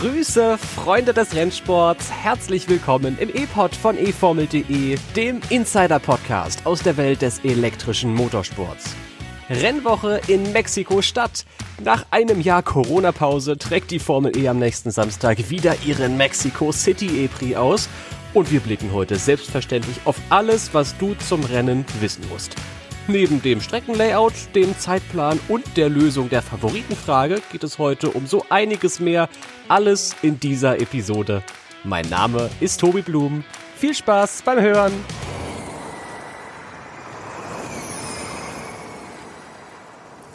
Grüße, Freunde des Rennsports. Herzlich willkommen im E-Pod von eFormel.de, dem Insider-Podcast aus der Welt des elektrischen Motorsports. Rennwoche in Mexiko-Stadt. Nach einem Jahr Corona-Pause trägt die Formel E am nächsten Samstag wieder ihren Mexico City E-Prix aus. Und wir blicken heute selbstverständlich auf alles, was du zum Rennen wissen musst. Neben dem Streckenlayout, dem Zeitplan und der Lösung der Favoritenfrage geht es heute um so einiges mehr. Alles in dieser Episode. Mein Name ist Tobi Blum. Viel Spaß beim Hören.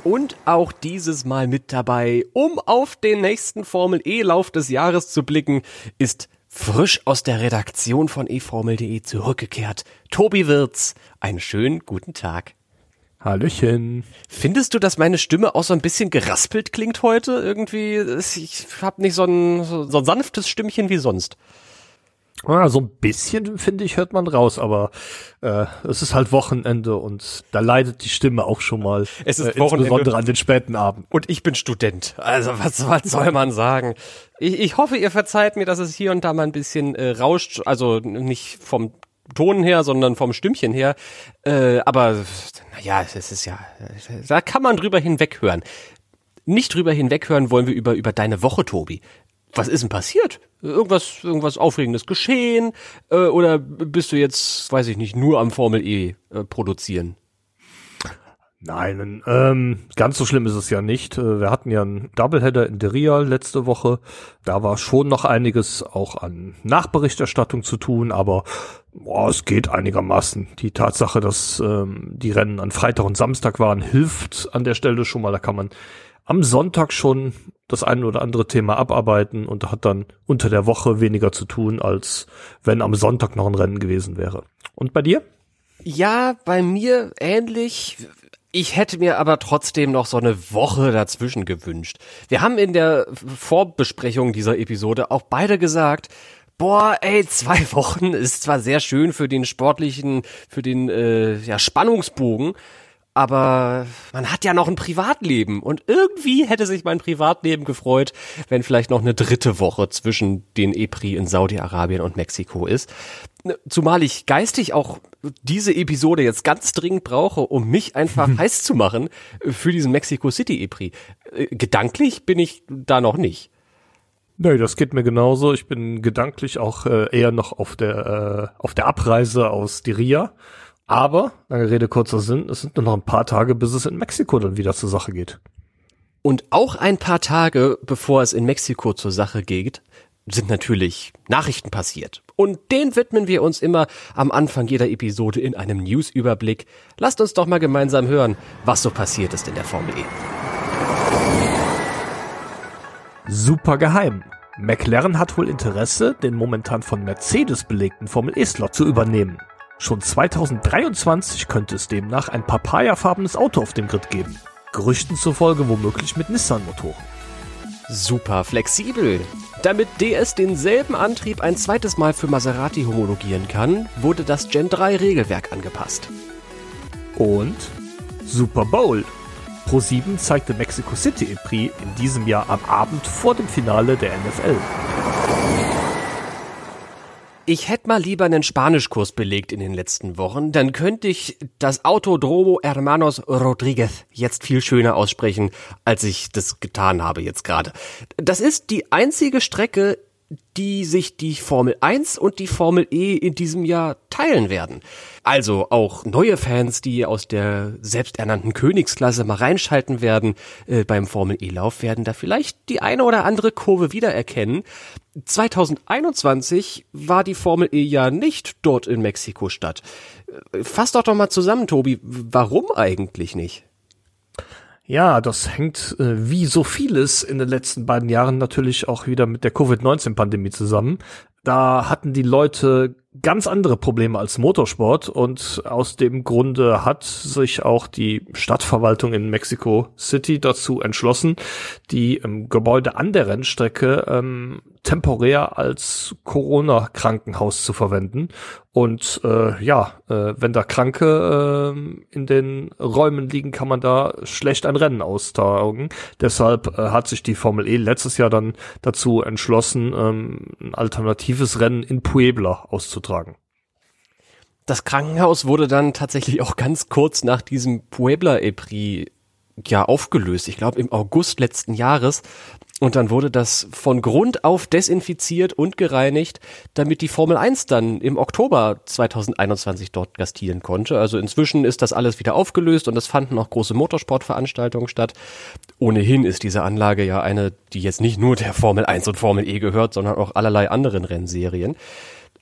Und auch dieses Mal mit dabei, um auf den nächsten Formel E-Lauf des Jahres zu blicken, ist frisch aus der Redaktion von eFormel.de zurückgekehrt. Tobi Wirz, einen schönen guten Tag. Hallöchen. Findest du, dass meine Stimme auch so ein bisschen geraspelt klingt heute? Irgendwie, ich habe nicht so ein, so ein sanftes Stimmchen wie sonst. Ja, so ein bisschen, finde ich, hört man raus, aber äh, es ist halt Wochenende und da leidet die Stimme auch schon mal. Es ist äh, Wochenende. Insbesondere an den späten Abend. Und ich bin Student. Also was, was soll man sagen? Ich, ich hoffe, ihr verzeiht mir, dass es hier und da mal ein bisschen äh, rauscht. Also nicht vom Ton her, sondern vom Stimmchen her. Äh, aber naja, es ist ja, da kann man drüber hinweghören. Nicht drüber hinweghören wollen wir über, über deine Woche, Tobi. Was ist denn passiert? Irgendwas, irgendwas Aufregendes geschehen? Äh, oder bist du jetzt, weiß ich nicht, nur am Formel E äh, produzieren? Nein, ähm, ganz so schlimm ist es ja nicht. Äh, Wir hatten ja einen Doubleheader in Deria letzte Woche. Da war schon noch einiges auch an Nachberichterstattung zu tun, aber boah, es geht einigermaßen. Die Tatsache, dass ähm, die Rennen an Freitag und Samstag waren, hilft an der Stelle schon mal. Da kann man am Sonntag schon das eine oder andere Thema abarbeiten und hat dann unter der Woche weniger zu tun, als wenn am Sonntag noch ein Rennen gewesen wäre. Und bei dir? Ja, bei mir ähnlich. Ich hätte mir aber trotzdem noch so eine Woche dazwischen gewünscht. Wir haben in der Vorbesprechung dieser Episode auch beide gesagt, boah, ey, zwei Wochen ist zwar sehr schön für den sportlichen, für den äh, ja, Spannungsbogen, aber man hat ja noch ein Privatleben und irgendwie hätte sich mein Privatleben gefreut, wenn vielleicht noch eine dritte Woche zwischen den EPRI in Saudi-Arabien und Mexiko ist. Zumal ich geistig auch diese Episode jetzt ganz dringend brauche, um mich einfach heiß zu machen für diesen Mexico City EPRI. Gedanklich bin ich da noch nicht. Nee, das geht mir genauso. Ich bin gedanklich auch äh, eher noch auf der äh, auf der Abreise aus Diria. Aber, lange Rede, kurzer Sinn, es sind nur noch ein paar Tage, bis es in Mexiko dann wieder zur Sache geht. Und auch ein paar Tage, bevor es in Mexiko zur Sache geht, sind natürlich Nachrichten passiert. Und den widmen wir uns immer am Anfang jeder Episode in einem News-Überblick. Lasst uns doch mal gemeinsam hören, was so passiert ist in der Formel E. Super geheim. McLaren hat wohl Interesse, den momentan von Mercedes belegten Formel E-Slot zu übernehmen. Schon 2023 könnte es demnach ein papayafarbenes Auto auf dem Grid geben. Gerüchten zufolge womöglich mit Nissan-Motoren. Super flexibel. Damit DS denselben Antrieb ein zweites Mal für Maserati homologieren kann, wurde das Gen 3 Regelwerk angepasst. Und Super Bowl. Pro7 zeigte Mexico City im Prix in diesem Jahr am Abend vor dem Finale der NFL. Ich hätte mal lieber einen Spanischkurs belegt in den letzten Wochen, dann könnte ich das Autodromo Hermanos Rodriguez jetzt viel schöner aussprechen, als ich das getan habe jetzt gerade. Das ist die einzige Strecke, die sich die Formel 1 und die Formel E in diesem Jahr teilen werden. Also auch neue Fans, die aus der selbsternannten Königsklasse mal reinschalten werden äh, beim Formel E-Lauf, werden da vielleicht die eine oder andere Kurve wiedererkennen. 2021 war die Formel E ja nicht dort in Mexiko-Stadt. Äh, Fass doch doch mal zusammen, Tobi. Warum eigentlich nicht? Ja, das hängt äh, wie so vieles in den letzten beiden Jahren natürlich auch wieder mit der Covid-19-Pandemie zusammen. Da hatten die Leute ganz andere Probleme als Motorsport und aus dem Grunde hat sich auch die Stadtverwaltung in Mexico City dazu entschlossen, die ähm, Gebäude an der Rennstrecke ähm, temporär als Corona-Krankenhaus zu verwenden. Und äh, ja, äh, wenn da Kranke äh, in den Räumen liegen, kann man da schlecht ein Rennen austragen. Deshalb äh, hat sich die Formel E letztes Jahr dann dazu entschlossen, ähm, ein alternatives Rennen in Puebla auszutragen. Das Krankenhaus wurde dann tatsächlich auch ganz kurz nach diesem Puebla Epri ja aufgelöst. Ich glaube im August letzten Jahres. Und dann wurde das von Grund auf desinfiziert und gereinigt, damit die Formel 1 dann im Oktober 2021 dort gastieren konnte. Also inzwischen ist das alles wieder aufgelöst und es fanden auch große Motorsportveranstaltungen statt. Ohnehin ist diese Anlage ja eine, die jetzt nicht nur der Formel 1 und Formel E gehört, sondern auch allerlei anderen Rennserien.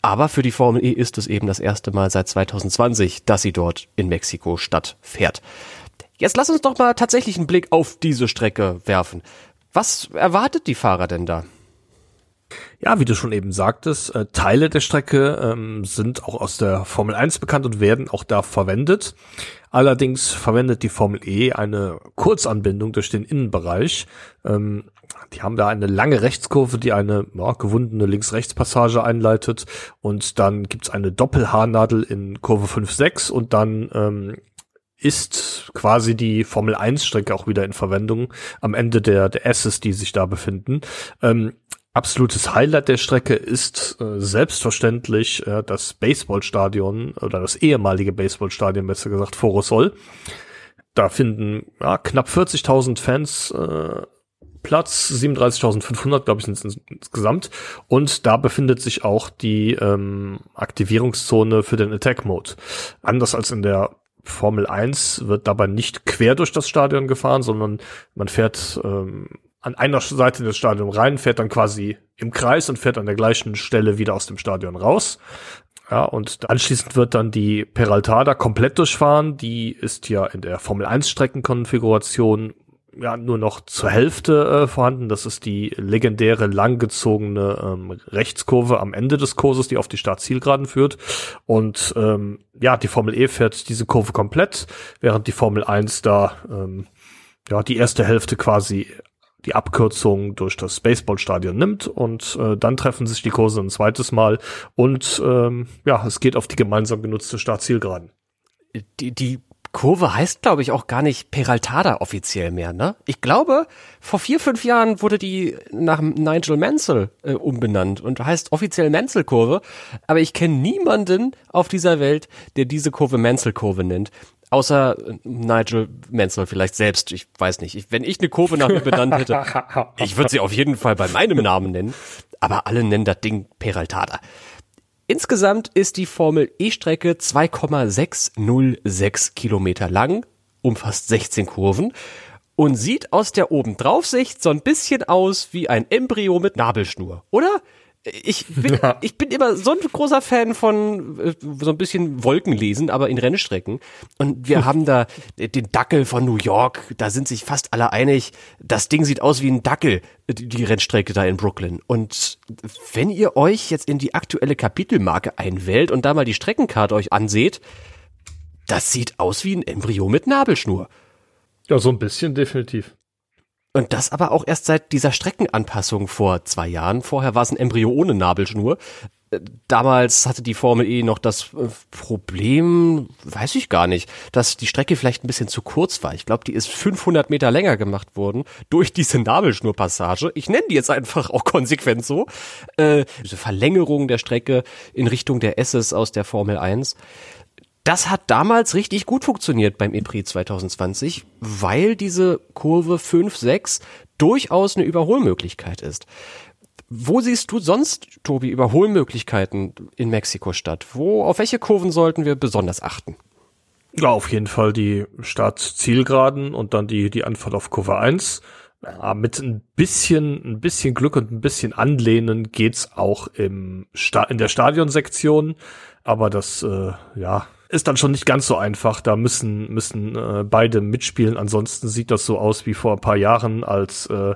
Aber für die Formel E ist es eben das erste Mal seit 2020, dass sie dort in Mexiko Stadt fährt. Jetzt lass uns doch mal tatsächlich einen Blick auf diese Strecke werfen. Was erwartet die Fahrer denn da? Ja, wie du schon eben sagtest, äh, Teile der Strecke ähm, sind auch aus der Formel 1 bekannt und werden auch da verwendet. Allerdings verwendet die Formel E eine Kurzanbindung durch den Innenbereich. Ähm, die haben da eine lange Rechtskurve, die eine ja, gewundene Links-Rechts-Passage einleitet und dann gibt's eine Doppelhaarnadel in Kurve 5-6 und dann ähm, ist quasi die Formel 1 Strecke auch wieder in Verwendung am Ende der, der Asses, die sich da befinden. Ähm, absolutes Highlight der Strecke ist äh, selbstverständlich äh, das Baseballstadion oder das ehemalige Baseballstadion, besser gesagt, Forosol. Da finden ja, knapp 40.000 Fans äh, Platz, 37.500, glaube ich, insgesamt. Und da befindet sich auch die ähm, Aktivierungszone für den Attack Mode. Anders als in der Formel 1 wird dabei nicht quer durch das Stadion gefahren, sondern man fährt ähm, an einer Seite des Stadions rein, fährt dann quasi im Kreis und fährt an der gleichen Stelle wieder aus dem Stadion raus. Ja, und anschließend wird dann die Peraltada komplett durchfahren. Die ist ja in der Formel 1 Streckenkonfiguration ja nur noch zur Hälfte äh, vorhanden. Das ist die legendäre langgezogene ähm, Rechtskurve am Ende des Kurses, die auf die Startzielgeraden führt. Und ähm, ja, die Formel E fährt diese Kurve komplett, während die Formel 1 da ähm, ja die erste Hälfte quasi die Abkürzung durch das Baseballstadion nimmt und äh, dann treffen sich die Kurse ein zweites Mal und ähm, ja, es geht auf die gemeinsam genutzte Startzielgeraden. Die, die Kurve heißt, glaube ich, auch gar nicht Peraltada offiziell mehr, ne? Ich glaube, vor vier, fünf Jahren wurde die nach Nigel Mansell äh, umbenannt und heißt offiziell Mansell-Kurve. Aber ich kenne niemanden auf dieser Welt, der diese Kurve Mansell-Kurve nennt. Außer äh, Nigel Mansell vielleicht selbst. Ich weiß nicht. Ich, wenn ich eine Kurve nach ihm benannt hätte, ich würde sie auf jeden Fall bei meinem Namen nennen. Aber alle nennen das Ding Peraltada. Insgesamt ist die Formel E-Strecke 2,606 Kilometer lang, umfasst 16 Kurven und sieht aus der Obendraufsicht so ein bisschen aus wie ein Embryo mit Nabelschnur, oder? Ich bin, ja. ich bin immer so ein großer Fan von äh, so ein bisschen Wolkenlesen, aber in Rennstrecken. Und wir haben da den Dackel von New York. Da sind sich fast alle einig. Das Ding sieht aus wie ein Dackel, die Rennstrecke da in Brooklyn. Und wenn ihr euch jetzt in die aktuelle Kapitelmarke einwählt und da mal die Streckenkarte euch anseht, das sieht aus wie ein Embryo mit Nabelschnur. Ja, so ein bisschen definitiv. Und das aber auch erst seit dieser Streckenanpassung vor zwei Jahren. Vorher war es ein Embryo ohne Nabelschnur. Äh, damals hatte die Formel E noch das äh, Problem, weiß ich gar nicht, dass die Strecke vielleicht ein bisschen zu kurz war. Ich glaube, die ist 500 Meter länger gemacht worden durch diese Nabelschnurpassage. Ich nenne die jetzt einfach auch konsequent so. Äh, diese Verlängerung der Strecke in Richtung der Esses aus der Formel 1 das hat damals richtig gut funktioniert beim EPRI 2020, weil diese Kurve 5-6 durchaus eine Überholmöglichkeit ist. Wo siehst du sonst, Tobi, Überholmöglichkeiten in Mexiko-Stadt? Wo, auf welche Kurven sollten wir besonders achten? Ja, auf jeden Fall die Start-Zielgeraden und dann die, die Anfahrt auf Kurve 1. Ja, mit ein bisschen, ein bisschen Glück und ein bisschen Anlehnen geht's auch im Sta in der Stadionsektion. Aber das, äh, ja, ist dann schon nicht ganz so einfach. Da müssen, müssen äh, beide mitspielen. Ansonsten sieht das so aus wie vor ein paar Jahren, als äh,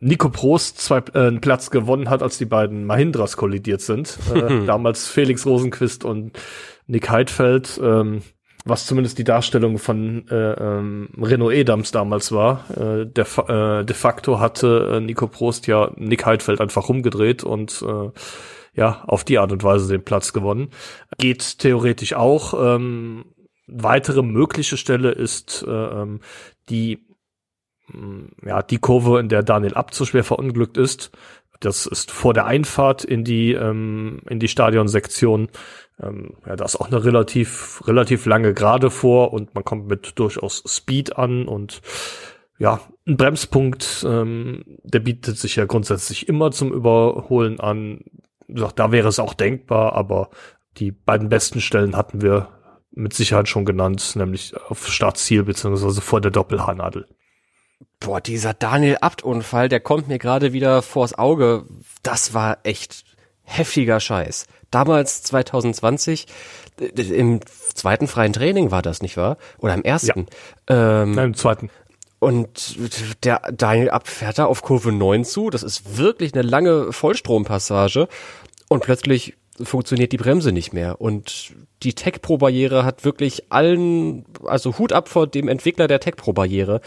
Nico Prost zwei, äh, einen Platz gewonnen hat, als die beiden Mahindras kollidiert sind. Äh, damals Felix Rosenquist und Nick Heidfeld, ähm, was zumindest die Darstellung von äh, ähm, Renault Edams damals war. Äh, de, äh, de facto hatte äh, Nico Prost ja Nick Heidfeld einfach rumgedreht und äh, ja, auf die Art und Weise den Platz gewonnen. Geht theoretisch auch. Ähm, weitere mögliche Stelle ist äh, ähm, die mm, ja, die Kurve, in der Daniel Abt so schwer verunglückt ist. Das ist vor der Einfahrt in die, ähm, in die Stadionsektion. Ähm, ja, da ist auch eine relativ, relativ lange Gerade vor und man kommt mit durchaus Speed an und ja, ein Bremspunkt, ähm, der bietet sich ja grundsätzlich immer zum Überholen an. Da wäre es auch denkbar, aber die beiden besten Stellen hatten wir mit Sicherheit schon genannt, nämlich auf Startziel beziehungsweise vor der Doppelhaarnadel. Boah, dieser Daniel Abt-Unfall, der kommt mir gerade wieder vors Auge. Das war echt heftiger Scheiß. Damals 2020 im zweiten freien Training war das nicht wahr? Oder im ersten? Ja. Ähm, Nein, im zweiten. Und der Daniel Abt fährt da auf Kurve 9 zu. Das ist wirklich eine lange Vollstrompassage. Und plötzlich funktioniert die Bremse nicht mehr. Und die Tech Pro Barriere hat wirklich allen, also Hut ab vor dem Entwickler der Tech Pro Barriere,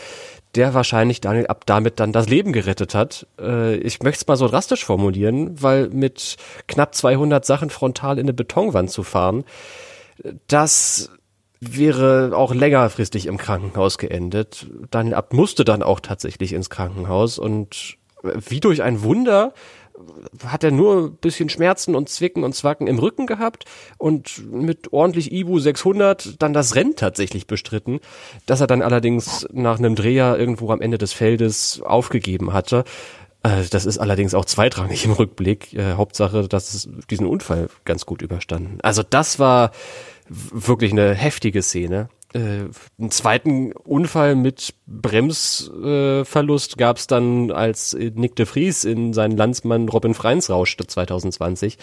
der wahrscheinlich Daniel ab damit dann das Leben gerettet hat. Äh, ich möchte es mal so drastisch formulieren, weil mit knapp 200 Sachen frontal in eine Betonwand zu fahren, das wäre auch längerfristig im Krankenhaus geendet. Daniel Abt musste dann auch tatsächlich ins Krankenhaus und wie durch ein Wunder hat er nur ein bisschen Schmerzen und Zwicken und Zwacken im Rücken gehabt und mit ordentlich Ibu 600 dann das Rennen tatsächlich bestritten, dass er dann allerdings nach einem Dreher irgendwo am Ende des Feldes aufgegeben hatte. Äh, das ist allerdings auch zweitrangig im Rückblick. Äh, Hauptsache, dass es diesen Unfall ganz gut überstanden. Also das war wirklich eine heftige Szene äh, einen zweiten Unfall mit Bremsverlust äh, gab es dann, als Nick de Vries in seinen Landsmann Robin Freins rauschte 2020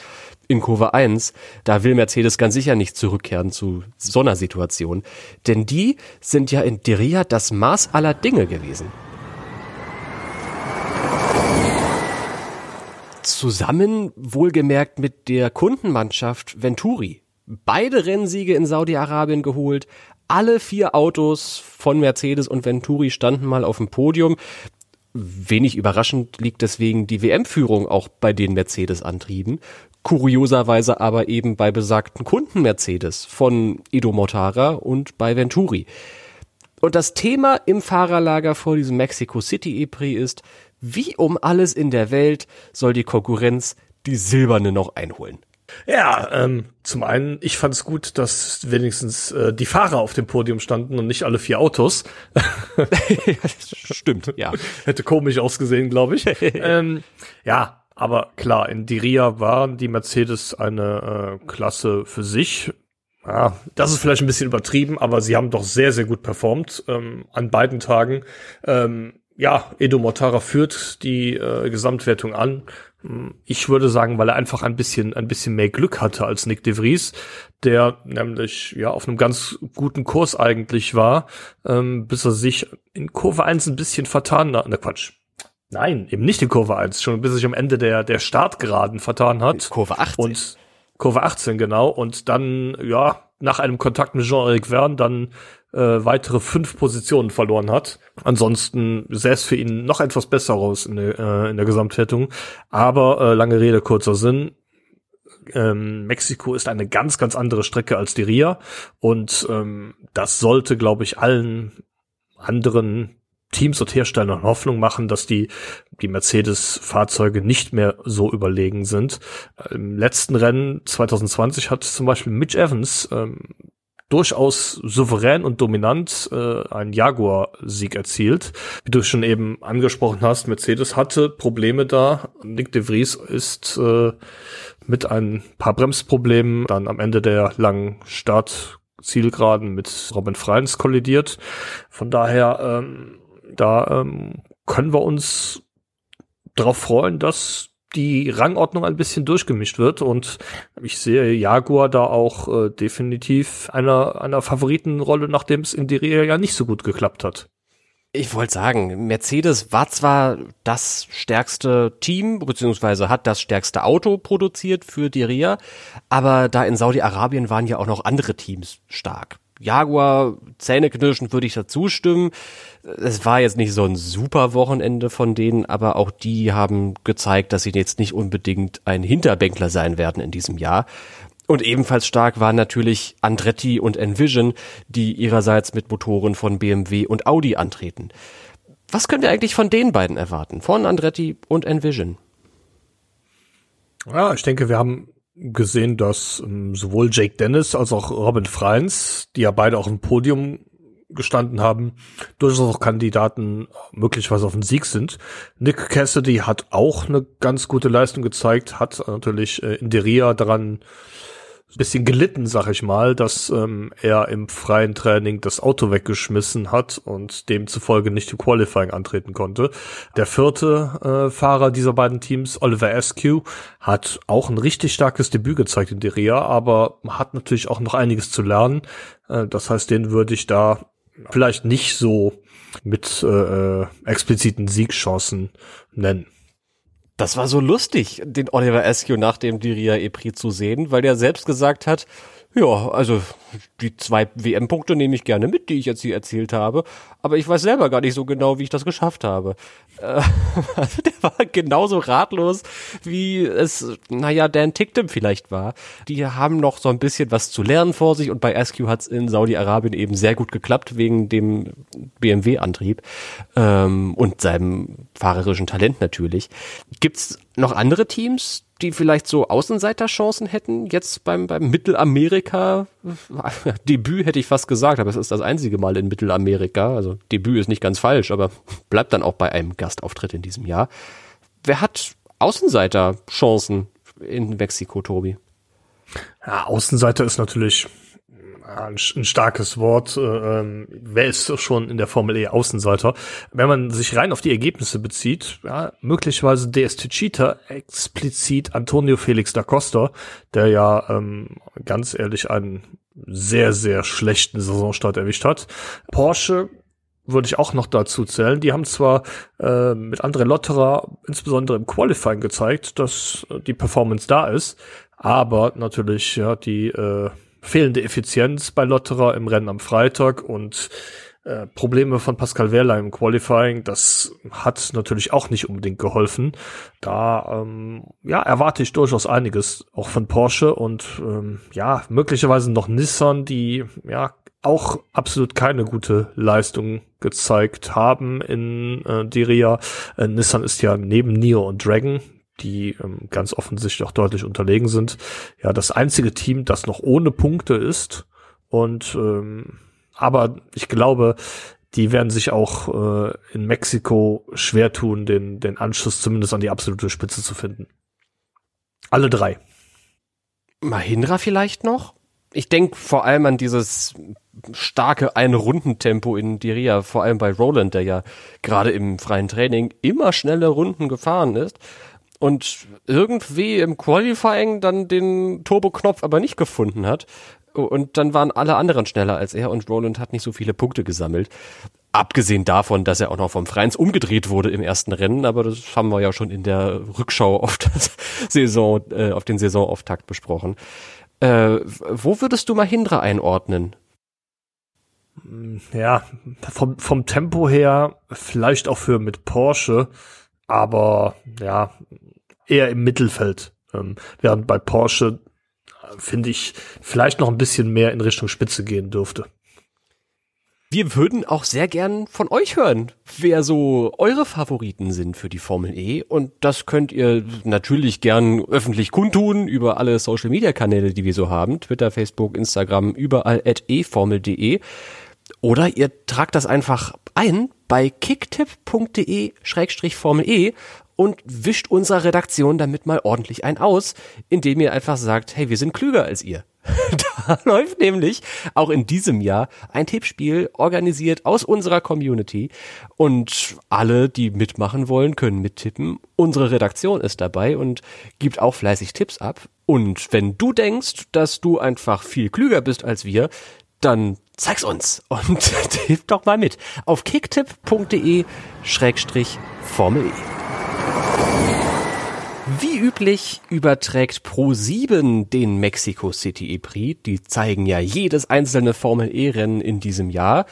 in Kurve 1. Da will Mercedes ganz sicher nicht zurückkehren zu so einer Situation. Denn die sind ja in Diria das Maß aller Dinge gewesen. Zusammen wohlgemerkt mit der Kundenmannschaft Venturi. Beide Rennsiege in Saudi-Arabien geholt, alle vier Autos von Mercedes und Venturi standen mal auf dem Podium. Wenig überraschend liegt deswegen die WM-Führung auch bei den Mercedes-Antrieben. Kurioserweise aber eben bei besagten Kunden Mercedes von Edo Mortara und bei Venturi. Und das Thema im Fahrerlager vor diesem Mexico City E-Prix ist, wie um alles in der Welt soll die Konkurrenz die Silberne noch einholen? Ja, ähm, zum einen, ich fand es gut, dass wenigstens äh, die Fahrer auf dem Podium standen und nicht alle vier Autos. Stimmt, ja. Hätte komisch ausgesehen, glaube ich. ähm, ja, aber klar, in Diria waren die Mercedes eine äh, Klasse für sich. Ja, das ist vielleicht ein bisschen übertrieben, aber sie haben doch sehr, sehr gut performt ähm, an beiden Tagen. Ähm, ja, Edo Mortara führt die äh, Gesamtwertung an ich würde sagen, weil er einfach ein bisschen, ein bisschen mehr Glück hatte als Nick de Vries, der nämlich ja auf einem ganz guten Kurs eigentlich war, ähm, bis er sich in Kurve 1 ein bisschen vertan hat. Na Quatsch. Nein, eben nicht in Kurve 1, schon bis er sich am Ende der, der Startgeraden vertan hat. Kurve 18. Und Kurve 18, genau. Und dann, ja, nach einem Kontakt mit Jean-Eric Verne dann äh, weitere fünf Positionen verloren hat. Ansonsten sähe es für ihn noch etwas besser aus in der, äh, in der Gesamtwertung. Aber äh, lange Rede, kurzer Sinn. Ähm, Mexiko ist eine ganz, ganz andere Strecke als die Ria und ähm, das sollte, glaube ich, allen anderen Teams und Herstellern Hoffnung machen, dass die, die Mercedes-Fahrzeuge nicht mehr so überlegen sind. Im letzten Rennen 2020 hat zum Beispiel Mitch Evans ähm, durchaus souverän und dominant äh, einen Jaguar-Sieg erzielt. Wie du schon eben angesprochen hast, Mercedes hatte Probleme da. Nick de Vries ist äh, mit ein paar Bremsproblemen dann am Ende der langen Startzielgeraden mit Robin Freins kollidiert. Von daher, ähm, da ähm, können wir uns darauf freuen, dass die Rangordnung ein bisschen durchgemischt wird und ich sehe Jaguar da auch äh, definitiv einer, einer Favoritenrolle, nachdem es in Diria ja nicht so gut geklappt hat. Ich wollte sagen, Mercedes war zwar das stärkste Team, beziehungsweise hat das stärkste Auto produziert für die Ria, aber da in Saudi-Arabien waren ja auch noch andere Teams stark. Jaguar, Zähneknirschen würde ich dazu stimmen. Es war jetzt nicht so ein super Wochenende von denen, aber auch die haben gezeigt, dass sie jetzt nicht unbedingt ein Hinterbänkler sein werden in diesem Jahr. Und ebenfalls stark waren natürlich Andretti und Envision, die ihrerseits mit Motoren von BMW und Audi antreten. Was können wir eigentlich von den beiden erwarten? Von Andretti und Envision? Ja, ich denke, wir haben gesehen, dass ähm, sowohl Jake Dennis als auch Robin Freins, die ja beide auch im Podium gestanden haben, durchaus auch Kandidaten möglicherweise auf den Sieg sind. Nick Cassidy hat auch eine ganz gute Leistung gezeigt, hat natürlich äh, in Deria daran bisschen gelitten, sag ich mal, dass ähm, er im freien Training das Auto weggeschmissen hat und demzufolge nicht im Qualifying antreten konnte. Der vierte äh, Fahrer dieser beiden Teams, Oliver Askew, hat auch ein richtig starkes Debüt gezeigt in Deria, aber hat natürlich auch noch einiges zu lernen. Äh, das heißt, den würde ich da vielleicht nicht so mit äh, äh expliziten Siegchancen nennen. Das war so lustig, den Oliver Askew nach dem Diria Epri zu sehen, weil der selbst gesagt hat, ja, also die zwei WM-Punkte nehme ich gerne mit, die ich jetzt hier erzählt habe, aber ich weiß selber gar nicht so genau, wie ich das geschafft habe. Äh, also der war genauso ratlos, wie es, naja, Dan Ticktem vielleicht war. Die haben noch so ein bisschen was zu lernen vor sich und bei SQ hat es in Saudi-Arabien eben sehr gut geklappt, wegen dem BMW-Antrieb ähm, und seinem fahrerischen Talent natürlich. Gibt's noch andere Teams, die vielleicht so Außenseiterchancen hätten, jetzt beim, beim Mittelamerika-Debüt hätte ich fast gesagt, aber es ist das einzige Mal in Mittelamerika. Also Debüt ist nicht ganz falsch, aber bleibt dann auch bei einem Gastauftritt in diesem Jahr. Wer hat Außenseiterchancen in Mexiko, Tobi? Ja, Außenseiter ist natürlich ein, ein starkes Wort. Äh, ähm, wer ist schon in der Formel E Außenseiter? Wenn man sich rein auf die Ergebnisse bezieht, ja, möglicherweise DST Cheetah, explizit Antonio Felix da Costa, der ja ähm, ganz ehrlich einen sehr, sehr schlechten Saisonstart erwischt hat. Porsche würde ich auch noch dazu zählen. Die haben zwar äh, mit André Lotterer insbesondere im Qualifying gezeigt, dass die Performance da ist, aber natürlich ja die äh, fehlende Effizienz bei Lotterer im Rennen am Freitag und äh, Probleme von Pascal Wehrlein im Qualifying, das hat natürlich auch nicht unbedingt geholfen. Da ähm, ja, erwarte ich durchaus einiges, auch von Porsche und ähm, ja, möglicherweise noch Nissan, die ja auch absolut keine gute Leistung gezeigt haben in äh, Diria. Äh, Nissan ist ja neben Neo und Dragon die ähm, ganz offensichtlich auch deutlich unterlegen sind. Ja, das einzige Team, das noch ohne Punkte ist. Und ähm, aber ich glaube, die werden sich auch äh, in Mexiko schwer tun, den, den Anschluss zumindest an die absolute Spitze zu finden. Alle drei. Mahindra vielleicht noch? Ich denke vor allem an dieses starke Ein-Runden-Tempo in Diria, vor allem bei Roland, der ja gerade im freien Training immer schnelle Runden gefahren ist und irgendwie im Qualifying dann den Turbo-Knopf aber nicht gefunden hat. Und dann waren alle anderen schneller als er und Roland hat nicht so viele Punkte gesammelt. Abgesehen davon, dass er auch noch vom Freins umgedreht wurde im ersten Rennen, aber das haben wir ja schon in der Rückschau auf das Saison, äh, auf den Saisonauftakt besprochen. Äh, wo würdest du Mahindra einordnen? Ja, vom, vom Tempo her vielleicht auch für mit Porsche, aber ja, eher im Mittelfeld. Ähm, während bei Porsche, äh, finde ich, vielleicht noch ein bisschen mehr in Richtung Spitze gehen dürfte. Wir würden auch sehr gern von euch hören, wer so eure Favoriten sind für die Formel E. Und das könnt ihr natürlich gern öffentlich kundtun über alle Social Media Kanäle, die wir so haben. Twitter, Facebook, Instagram, überall at eformel.de. Oder ihr tragt das einfach ein bei kicktipp.de-formel E und wischt unserer Redaktion damit mal ordentlich ein aus, indem ihr einfach sagt, hey, wir sind klüger als ihr. da läuft nämlich auch in diesem Jahr ein Tippspiel organisiert aus unserer Community und alle, die mitmachen wollen, können mittippen. Unsere Redaktion ist dabei und gibt auch fleißig Tipps ab. Und wenn du denkst, dass du einfach viel klüger bist als wir, dann zeig's uns und hilf doch mal mit auf kicktipp.de Schrägstrich Formel E. Wie üblich überträgt Pro7 den Mexico City E-Prix. Die zeigen ja jedes einzelne Formel E-Rennen in diesem Jahr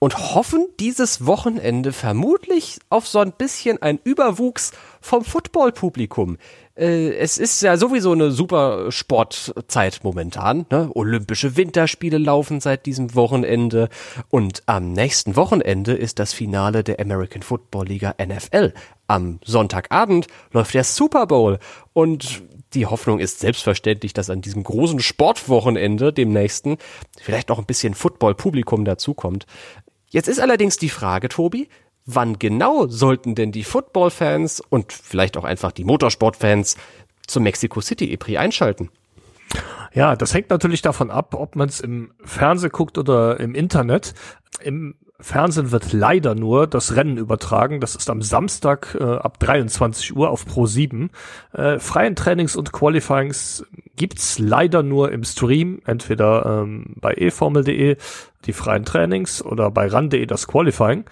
und hoffen dieses Wochenende vermutlich auf so ein bisschen ein Überwuchs vom Football-Publikum. Äh, es ist ja sowieso eine super Sportzeit momentan. Ne? Olympische Winterspiele laufen seit diesem Wochenende und am nächsten Wochenende ist das Finale der American Football Liga NFL. Am Sonntagabend läuft der Super Bowl und die Hoffnung ist selbstverständlich, dass an diesem großen Sportwochenende, dem nächsten, vielleicht noch ein bisschen Football-Publikum dazukommt. Jetzt ist allerdings die Frage, Tobi, wann genau sollten denn die Football-Fans und vielleicht auch einfach die Motorsport-Fans zum Mexico City E-Prix einschalten? Ja, das hängt natürlich davon ab, ob man es im Fernsehen guckt oder im Internet. Im Fernsehen wird leider nur das Rennen übertragen. Das ist am Samstag äh, ab 23 Uhr auf Pro 7. Äh, freien Trainings und Qualifyings gibt's leider nur im Stream, entweder ähm, bei eformel.de die freien Trainings oder bei ran.de das Qualifying.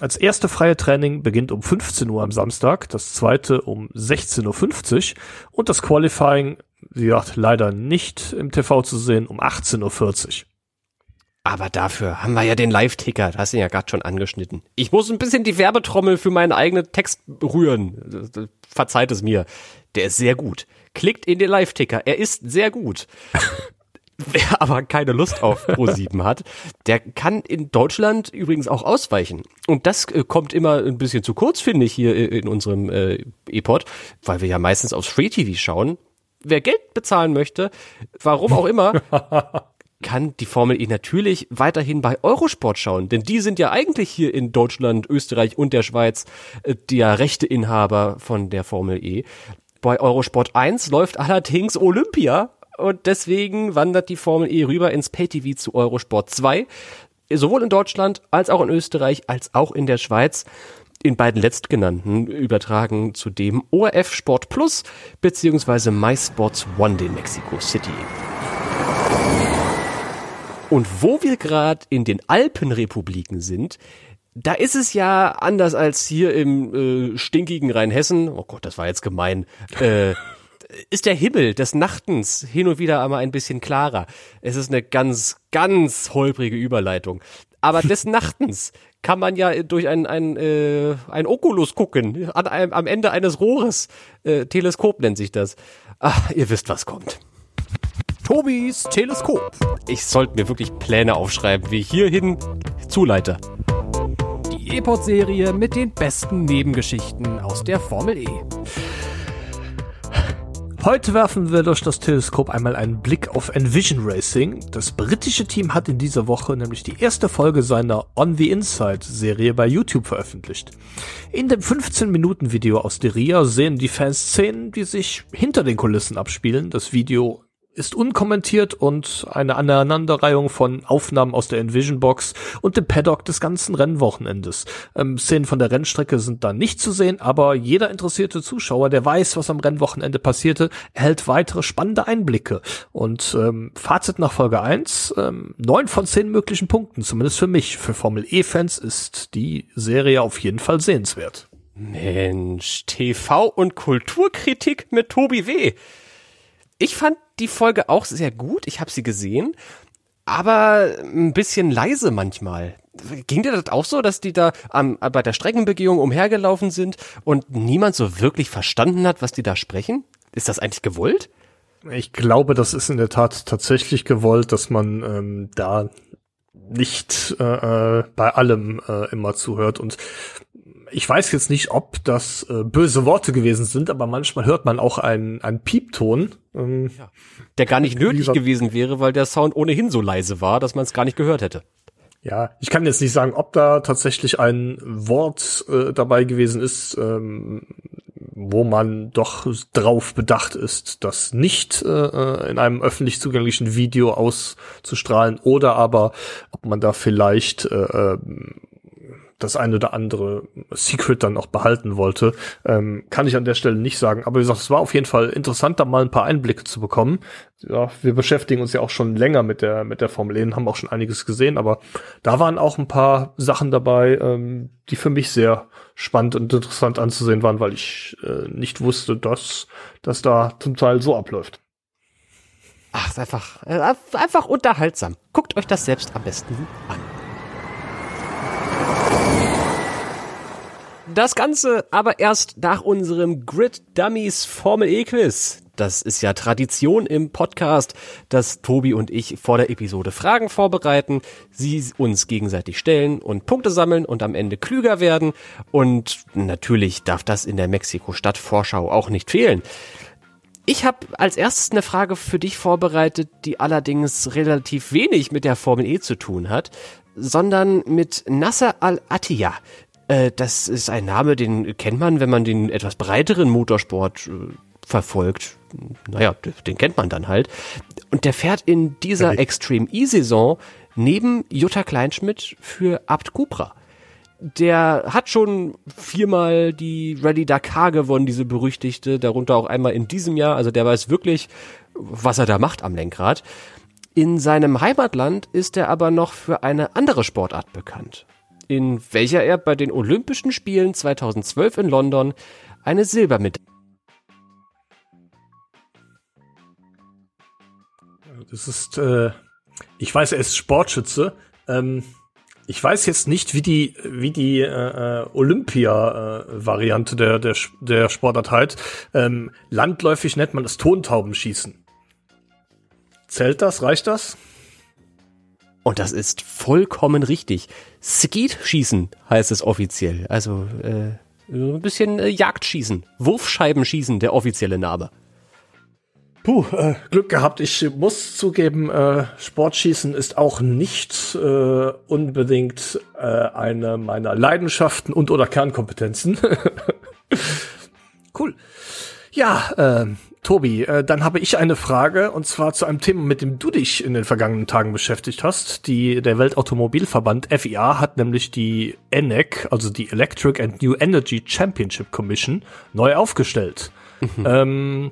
Als erste freie Training beginnt um 15 Uhr am Samstag, das zweite um 16.50 Uhr und das Qualifying, wie gesagt, leider nicht im TV zu sehen, um 18.40 Uhr. Aber dafür haben wir ja den Live-Ticker, hast du ja gerade schon angeschnitten. Ich muss ein bisschen die Werbetrommel für meinen eigenen Text rühren. Verzeiht es mir. Der ist sehr gut. Klickt in den Live-Ticker. Er ist sehr gut. Wer aber keine Lust auf Pro7 hat, der kann in Deutschland übrigens auch ausweichen. Und das äh, kommt immer ein bisschen zu kurz, finde ich, hier in unserem äh, E-Pod, weil wir ja meistens aufs Free TV schauen. Wer Geld bezahlen möchte, warum auch immer, kann die Formel E natürlich weiterhin bei Eurosport schauen, denn die sind ja eigentlich hier in Deutschland, Österreich und der Schweiz äh, der Rechteinhaber von der Formel E. Bei Eurosport 1 läuft allerdings Olympia und deswegen wandert die Formel E rüber ins Pay-TV zu Eurosport 2, sowohl in Deutschland als auch in Österreich als auch in der Schweiz. In beiden letztgenannten übertragen zudem ORF Sport Plus beziehungsweise MySports One in Mexico City. Und wo wir gerade in den Alpenrepubliken sind, da ist es ja anders als hier im äh, stinkigen Rheinhessen. Oh Gott, das war jetzt gemein. Äh, ist der Himmel des Nachtens hin und wieder einmal ein bisschen klarer. Es ist eine ganz, ganz holprige Überleitung. Aber des Nachtens kann man ja durch ein, ein, äh, ein Oculus gucken, an einem, am Ende eines Rohres. Äh, Teleskop nennt sich das. Ach, ihr wisst, was kommt. Tobis Teleskop. Ich sollte mir wirklich Pläne aufschreiben, wie ich hierhin zuleite. Die E-Pod-Serie mit den besten Nebengeschichten aus der Formel E. Heute werfen wir durch das Teleskop einmal einen Blick auf Envision Racing. Das britische Team hat in dieser Woche nämlich die erste Folge seiner On the Inside Serie bei YouTube veröffentlicht. In dem 15-Minuten-Video aus Deria sehen die Fans Szenen, die sich hinter den Kulissen abspielen. Das Video ist unkommentiert und eine Aneinanderreihung von Aufnahmen aus der Envision Box und dem Paddock des ganzen Rennwochenendes. Ähm, Szenen von der Rennstrecke sind da nicht zu sehen, aber jeder interessierte Zuschauer, der weiß, was am Rennwochenende passierte, erhält weitere spannende Einblicke. Und ähm, Fazit nach Folge 1, ähm, neun von zehn möglichen Punkten, zumindest für mich. Für Formel E-Fans ist die Serie auf jeden Fall sehenswert. Mensch, TV und Kulturkritik mit Tobi W. Ich fand die Folge auch sehr gut. Ich habe sie gesehen, aber ein bisschen leise manchmal. Ging dir das auch so, dass die da am, bei der Streckenbegehung umhergelaufen sind und niemand so wirklich verstanden hat, was die da sprechen? Ist das eigentlich gewollt? Ich glaube, das ist in der Tat tatsächlich gewollt, dass man ähm, da nicht äh, äh bei allem äh, immer zuhört und ich weiß jetzt nicht, ob das äh, böse Worte gewesen sind, aber manchmal hört man auch einen, einen Piepton. Ähm, ja. Der gar nicht nötig gewesen wäre, weil der Sound ohnehin so leise war, dass man es gar nicht gehört hätte. Ja, ich kann jetzt nicht sagen, ob da tatsächlich ein Wort äh, dabei gewesen ist, ähm, wo man doch drauf bedacht ist, das nicht äh, äh in einem öffentlich zugänglichen Video auszustrahlen oder aber ob man da vielleicht äh, äh das eine oder andere Secret dann auch behalten wollte, ähm, kann ich an der Stelle nicht sagen. Aber wie gesagt, es war auf jeden Fall interessant, da mal ein paar Einblicke zu bekommen. Ja, wir beschäftigen uns ja auch schon länger mit der mit der Formel E haben auch schon einiges gesehen, aber da waren auch ein paar Sachen dabei, ähm, die für mich sehr spannend und interessant anzusehen waren, weil ich äh, nicht wusste, dass das da zum Teil so abläuft. Ach, ist einfach, äh, einfach unterhaltsam. Guckt euch das selbst am besten an. Das Ganze aber erst nach unserem Grid Dummies Formel E Quiz. Das ist ja Tradition im Podcast, dass Tobi und ich vor der Episode Fragen vorbereiten, sie uns gegenseitig stellen und Punkte sammeln und am Ende klüger werden. Und natürlich darf das in der Mexiko-Stadt Vorschau auch nicht fehlen. Ich habe als erstes eine Frage für dich vorbereitet, die allerdings relativ wenig mit der Formel E zu tun hat, sondern mit Nasser al-Attiyah. Äh, das ist ein Name, den kennt man, wenn man den etwas breiteren Motorsport äh, verfolgt. Naja, den kennt man dann halt. Und der fährt in dieser ja, Extreme E-Saison neben Jutta Kleinschmidt für Abt Cupra der hat schon viermal die Rallye Dakar gewonnen, diese berüchtigte, darunter auch einmal in diesem Jahr. Also der weiß wirklich, was er da macht am Lenkrad. In seinem Heimatland ist er aber noch für eine andere Sportart bekannt, in welcher er bei den Olympischen Spielen 2012 in London eine Silbermedaille. Das ist, äh, ich weiß, er ist Sportschütze. Ähm, ich weiß jetzt nicht, wie die, wie die äh, äh Olympia-Variante äh, der, der, der Sportart heißt. Ähm, landläufig nennt man das Tontaubenschießen. Zählt das? Reicht das? Und das ist vollkommen richtig. Skeet-Schießen heißt es offiziell. Also äh, ein bisschen äh, Jagdschießen. Wurfscheibenschießen, der offizielle Name. Puh, äh, Glück gehabt. Ich muss zugeben, äh, Sportschießen ist auch nicht äh, unbedingt äh, eine meiner Leidenschaften und oder Kernkompetenzen. cool. Ja, äh, Tobi, äh, dann habe ich eine Frage und zwar zu einem Thema, mit dem du dich in den vergangenen Tagen beschäftigt hast. Die, der Weltautomobilverband FIA hat nämlich die ENEC, also die Electric and New Energy Championship Commission, neu aufgestellt. Mhm. Ähm,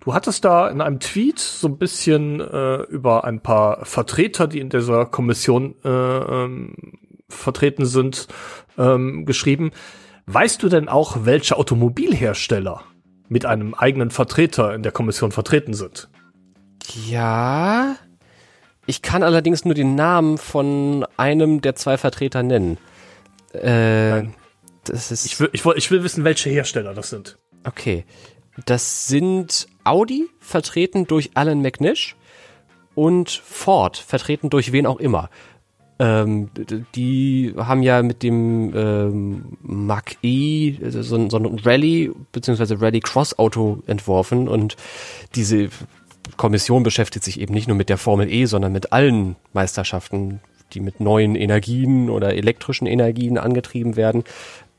Du hattest da in einem Tweet so ein bisschen äh, über ein paar Vertreter, die in dieser Kommission äh, ähm, vertreten sind, ähm, geschrieben. Weißt du denn auch, welche Automobilhersteller mit einem eigenen Vertreter in der Kommission vertreten sind? Ja. Ich kann allerdings nur den Namen von einem der zwei Vertreter nennen. Äh, das ist ich will, ich, will, ich will wissen, welche Hersteller das sind. Okay. Das sind Audi, vertreten durch Alan McNish, und Ford, vertreten durch wen auch immer. Ähm, die haben ja mit dem ähm, Mach E so, so ein Rallye bzw. Rally Cross Auto entworfen und diese Kommission beschäftigt sich eben nicht nur mit der Formel E, sondern mit allen Meisterschaften, die mit neuen Energien oder elektrischen Energien angetrieben werden.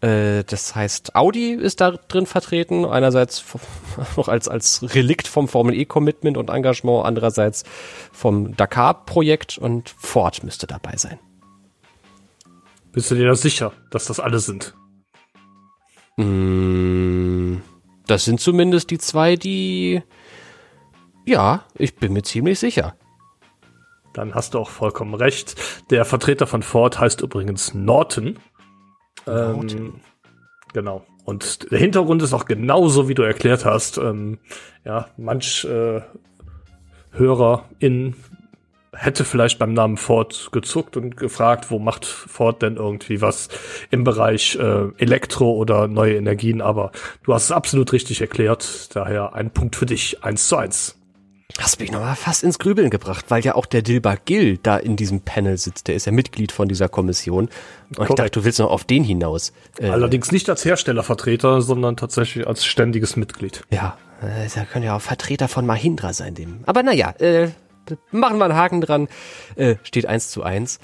Äh, das heißt, Audi ist da drin vertreten, einerseits noch als, als Relikt vom Formel E-Commitment und Engagement, andererseits vom Dakar-Projekt und Ford müsste dabei sein. Bist du dir da sicher, dass das alle sind? Mm, das sind zumindest die zwei, die. Ja, ich bin mir ziemlich sicher. Dann hast du auch vollkommen recht. Der Vertreter von Ford heißt übrigens Norton. Ähm, genau. Und der Hintergrund ist auch genauso, wie du erklärt hast. Ähm, ja, manch äh, Hörer in hätte vielleicht beim Namen Ford gezuckt und gefragt, wo macht Ford denn irgendwie was im Bereich äh, Elektro oder neue Energien, aber du hast es absolut richtig erklärt, daher ein Punkt für dich, eins zu eins. Hast mich nochmal fast ins Grübeln gebracht, weil ja auch der Dilbar Gill da in diesem Panel sitzt. Der ist ja Mitglied von dieser Kommission. Und Korrekt. ich dachte, du willst noch auf den hinaus. Äh, Allerdings nicht als Herstellervertreter, sondern tatsächlich als ständiges Mitglied. Ja, äh, da können ja auch Vertreter von Mahindra sein. Dem. Aber naja, äh, machen wir einen Haken dran. Äh, steht eins zu eins.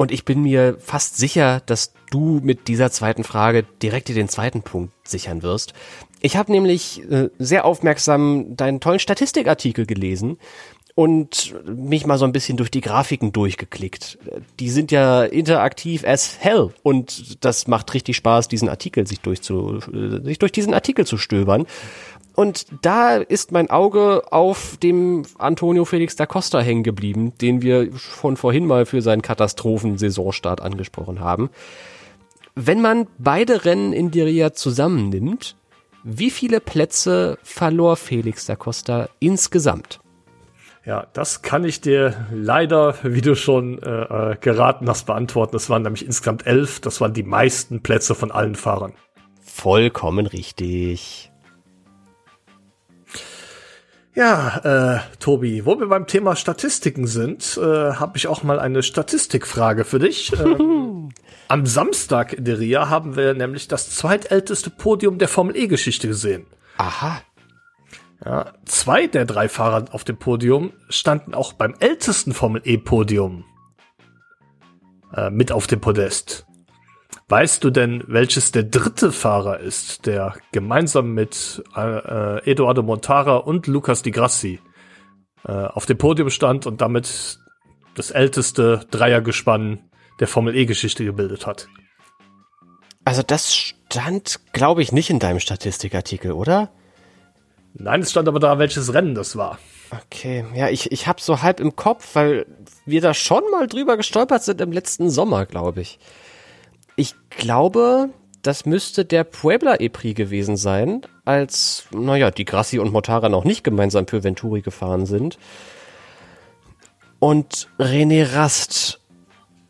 Und ich bin mir fast sicher, dass du mit dieser zweiten Frage direkt dir den zweiten Punkt sichern wirst. Ich habe nämlich äh, sehr aufmerksam deinen tollen Statistikartikel gelesen und mich mal so ein bisschen durch die Grafiken durchgeklickt. Die sind ja interaktiv as hell und das macht richtig Spaß, diesen Artikel sich durchzu, sich durch diesen Artikel zu stöbern. Und da ist mein Auge auf dem Antonio Felix da Costa hängen geblieben, den wir schon vorhin mal für seinen Katastrophensaisonstart angesprochen haben. Wenn man beide Rennen in Diriyah zusammennimmt, wie viele Plätze verlor Felix da Costa insgesamt? Ja, das kann ich dir leider, wie du schon äh, äh geraten hast, beantworten. Es waren nämlich insgesamt elf. Das waren die meisten Plätze von allen Fahrern. Vollkommen richtig. Ja, äh, Tobi, wo wir beim Thema Statistiken sind, äh, habe ich auch mal eine Statistikfrage für dich. Ähm, am Samstag in der RIA haben wir nämlich das zweitälteste Podium der Formel E-Geschichte gesehen. Aha. Ja, zwei der drei Fahrer auf dem Podium standen auch beim ältesten Formel E-Podium äh, mit auf dem Podest. Weißt du denn, welches der dritte Fahrer ist, der gemeinsam mit äh, äh, Eduardo Montara und Lucas Di Grassi äh, auf dem Podium stand und damit das älteste Dreiergespann der Formel E-Geschichte gebildet hat? Also das stand, glaube ich, nicht in deinem Statistikartikel, oder? Nein, es stand aber da, welches Rennen das war. Okay, ja, ich, ich habe so halb im Kopf, weil wir da schon mal drüber gestolpert sind im letzten Sommer, glaube ich. Ich glaube, das müsste der Puebla Epri gewesen sein, als, naja, die Grassi und Motara noch nicht gemeinsam für Venturi gefahren sind. Und René Rast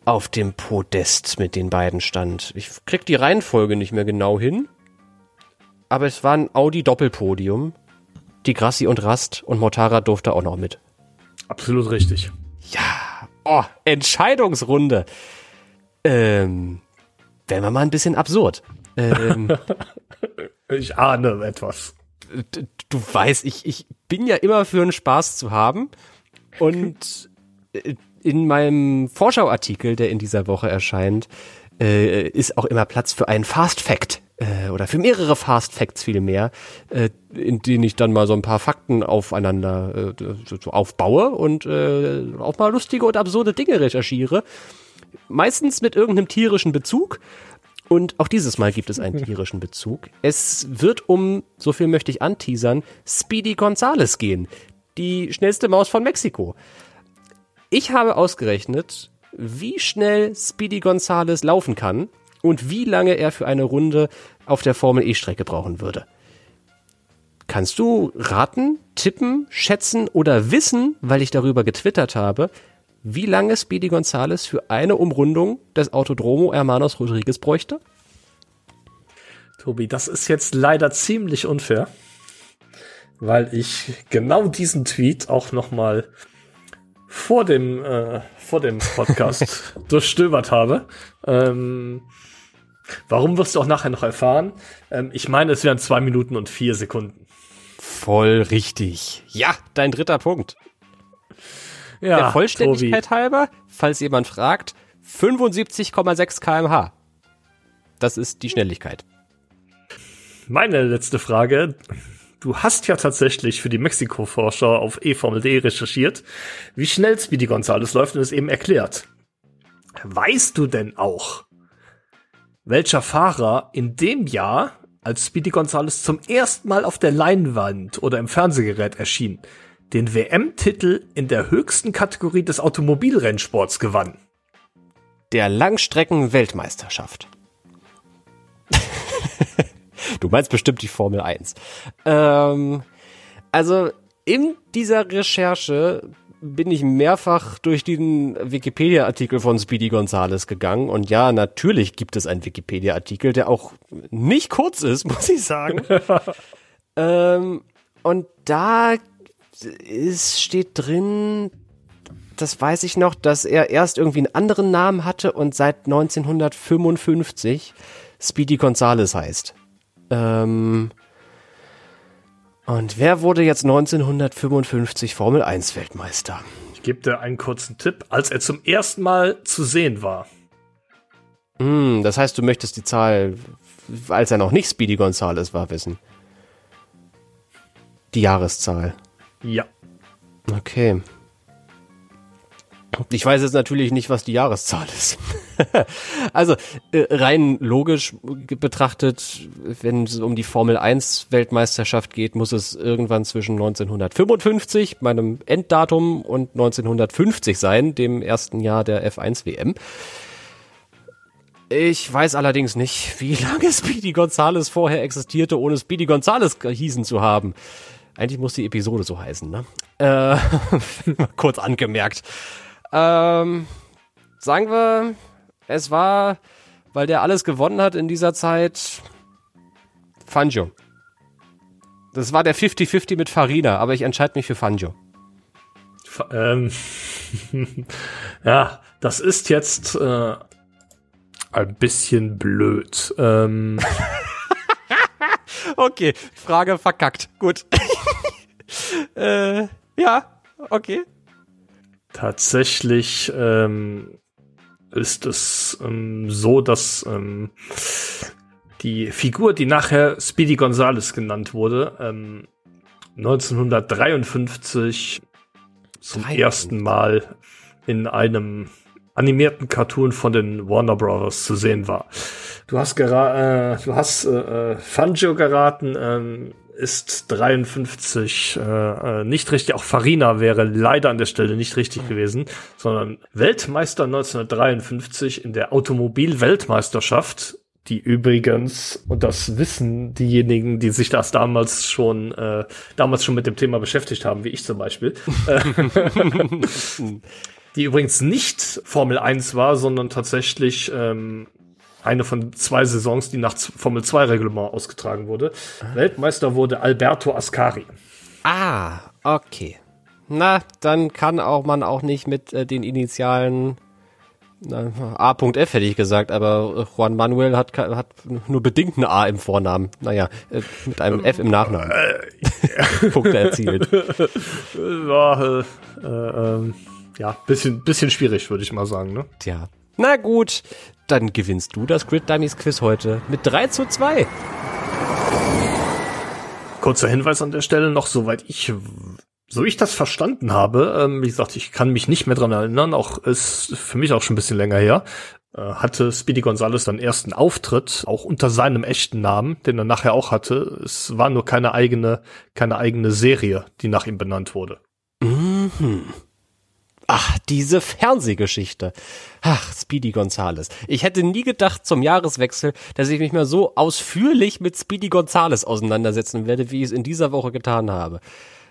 auf dem Podest mit den beiden stand. Ich krieg die Reihenfolge nicht mehr genau hin. Aber es war ein Audi Doppelpodium. Die Grassi und Rast und Motara durfte auch noch mit. Absolut richtig. Ja. Oh, Entscheidungsrunde. Ähm, wären wir mal ein bisschen absurd. Ähm, ich ahne etwas. Du weißt, ich, ich bin ja immer für einen Spaß zu haben. Und äh, in meinem Vorschauartikel, der in dieser Woche erscheint, äh, ist auch immer Platz für einen Fast Fact äh, oder für mehrere Fast Facts vielmehr, äh, in denen ich dann mal so ein paar Fakten aufeinander äh, so aufbaue und äh, auch mal lustige und absurde Dinge recherchiere meistens mit irgendeinem tierischen Bezug. Und auch dieses Mal gibt es einen tierischen Bezug. Es wird um, so viel möchte ich anteasern, Speedy Gonzales gehen. Die schnellste Maus von Mexiko. Ich habe ausgerechnet, wie schnell Speedy Gonzales laufen kann und wie lange er für eine Runde auf der Formel E-Strecke brauchen würde. Kannst du raten, tippen, schätzen oder wissen, weil ich darüber getwittert habe, wie lange Speedy Gonzales für eine Umrundung des Autodromo Hermanos Rodriguez bräuchte? Tobi, das ist jetzt leider ziemlich unfair, weil ich genau diesen Tweet auch noch mal vor dem äh, vor dem Podcast durchstöbert habe. Ähm, warum wirst du auch nachher noch erfahren? Ähm, ich meine, es wären zwei Minuten und vier Sekunden. Voll richtig. Ja, dein dritter Punkt. Ja, Der Vollständigkeit Tobi. halber, falls jemand fragt, 75,6 kmh. Das ist die Schnelligkeit. Meine letzte Frage. Du hast ja tatsächlich für die Mexiko-Vorschau auf eFormel.de recherchiert, wie schnell Speedy Gonzales läuft und es eben erklärt. Weißt du denn auch, welcher Fahrer in dem Jahr, als Speedy Gonzales zum ersten Mal auf der Leinwand oder im Fernsehgerät erschien, den WM-Titel in der höchsten Kategorie des Automobilrennsports gewann. Der Langstrecken-Weltmeisterschaft. du meinst bestimmt die Formel 1. Ähm, also in dieser Recherche bin ich mehrfach durch den Wikipedia-Artikel von Speedy Gonzales gegangen. Und ja, natürlich gibt es einen Wikipedia-Artikel, der auch nicht kurz ist, muss ich sagen. ähm, und da es steht drin, das weiß ich noch, dass er erst irgendwie einen anderen Namen hatte und seit 1955 Speedy Gonzales heißt. Ähm und wer wurde jetzt 1955 Formel 1 Weltmeister? Ich gebe dir einen kurzen Tipp, als er zum ersten Mal zu sehen war. Hm, das heißt, du möchtest die Zahl, als er noch nicht Speedy Gonzales war, wissen. Die Jahreszahl. Ja. Okay. Ich weiß jetzt natürlich nicht, was die Jahreszahl ist. also äh, rein logisch betrachtet, wenn es um die Formel 1 Weltmeisterschaft geht, muss es irgendwann zwischen 1955, meinem Enddatum, und 1950 sein, dem ersten Jahr der F1 WM. Ich weiß allerdings nicht, wie lange Speedy Gonzales vorher existierte, ohne Speedy Gonzales gehießen zu haben. Eigentlich muss die Episode so heißen, ne? Äh, kurz angemerkt. Ähm, sagen wir, es war, weil der alles gewonnen hat in dieser Zeit, Fangio. Das war der 50-50 mit Farina, aber ich entscheide mich für Fangio. Ähm, ja, das ist jetzt äh, ein bisschen blöd. Ähm. okay, Frage verkackt. Gut. äh, ja, okay. Tatsächlich ähm, ist es ähm, so, dass ähm, die Figur, die nachher Speedy Gonzales genannt wurde, ähm, 1953 zum 53. ersten Mal in einem animierten Cartoon von den Warner Brothers zu sehen war. Du hast, gera äh, du hast äh, äh Fangio geraten, ähm, ist 53 äh, äh, nicht richtig. Auch Farina wäre leider an der Stelle nicht richtig gewesen, sondern Weltmeister 1953 in der Automobil-Weltmeisterschaft die übrigens, und das wissen diejenigen, die sich das damals schon, äh, damals schon mit dem Thema beschäftigt haben, wie ich zum Beispiel, äh, die übrigens nicht Formel 1 war, sondern tatsächlich ähm, eine von zwei Saisons, die nach Formel 2 Reglement ausgetragen wurde. Ah. Weltmeister wurde Alberto Ascari. Ah, okay. Na, dann kann auch man auch nicht mit äh, den Initialen A.F hätte ich gesagt, aber Juan Manuel hat, hat nur bedingt ein A im Vornamen. Naja, äh, mit einem F im Nachnamen. Punkte erzielt. Ja, äh, äh, ja, bisschen, bisschen schwierig, würde ich mal sagen. Ne? Tja. Na gut, dann gewinnst du das Grid Dummies Quiz heute mit 3 zu 2. Kurzer Hinweis an der Stelle noch, soweit ich so ich das verstanden habe, ähm, wie gesagt, ich kann mich nicht mehr dran erinnern, auch ist für mich auch schon ein bisschen länger her, äh, hatte Speedy Gonzales dann ersten Auftritt, auch unter seinem echten Namen, den er nachher auch hatte. Es war nur keine eigene, keine eigene Serie, die nach ihm benannt wurde. Mhm. Ach, diese Fernsehgeschichte. Ach, Speedy Gonzales. Ich hätte nie gedacht zum Jahreswechsel, dass ich mich mal so ausführlich mit Speedy Gonzales auseinandersetzen werde, wie ich es in dieser Woche getan habe.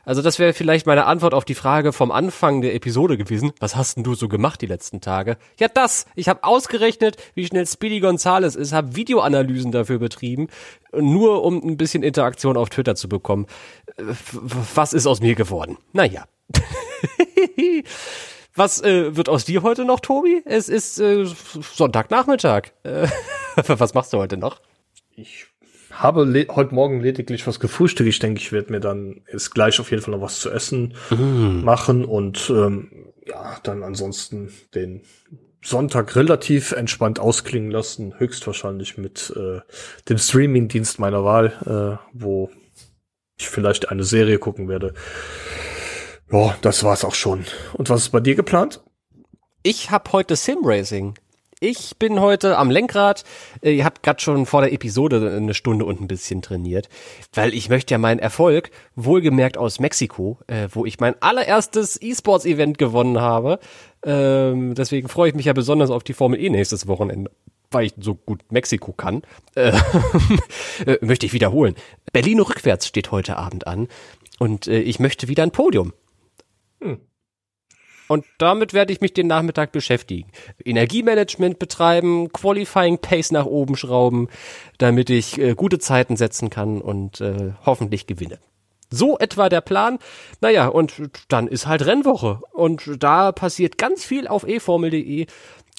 Also das wäre vielleicht meine Antwort auf die Frage vom Anfang der Episode gewesen. Was hast denn du so gemacht die letzten Tage? Ja, das. Ich habe ausgerechnet, wie schnell Speedy Gonzales ist, habe Videoanalysen dafür betrieben, nur um ein bisschen Interaktion auf Twitter zu bekommen. Was ist aus mir geworden? Naja. Was äh, wird aus dir heute noch, Tobi? Es ist äh, Sonntagnachmittag. Äh, was machst du heute noch? Ich habe heute Morgen lediglich was gefrühstückt. Ich denke, ich werde mir dann jetzt gleich auf jeden Fall noch was zu essen mm. machen und ähm, ja, dann ansonsten den Sonntag relativ entspannt ausklingen lassen, höchstwahrscheinlich mit äh, dem Streaming-Dienst meiner Wahl, äh, wo ich vielleicht eine Serie gucken werde. Ja, das war's auch schon. Und was ist bei dir geplant? Ich habe heute Sim Racing. Ich bin heute am Lenkrad. Äh, ihr habt gerade schon vor der Episode eine Stunde und ein bisschen trainiert, weil ich möchte ja meinen Erfolg, wohlgemerkt aus Mexiko, äh, wo ich mein allererstes E-Sports-Event gewonnen habe. Ähm, deswegen freue ich mich ja besonders auf die Formel E nächstes Wochenende weil ich so gut Mexiko kann, äh, äh, möchte ich wiederholen. Berlin rückwärts steht heute Abend an und äh, ich möchte wieder ein Podium. Hm. Und damit werde ich mich den Nachmittag beschäftigen. Energiemanagement betreiben, Qualifying Pace nach oben schrauben, damit ich äh, gute Zeiten setzen kann und äh, hoffentlich gewinne. So etwa der Plan. Naja, und dann ist halt Rennwoche. Und da passiert ganz viel auf eformel.de.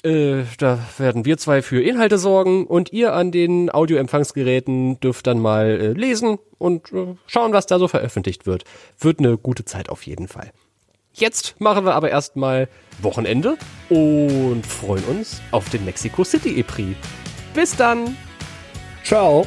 Äh, da werden wir zwei für Inhalte sorgen und ihr an den Audioempfangsgeräten dürft dann mal äh, lesen und äh, schauen, was da so veröffentlicht wird. Wird eine gute Zeit auf jeden Fall. Jetzt machen wir aber erstmal Wochenende und freuen uns auf den Mexico City E-Prix. Bis dann. Ciao.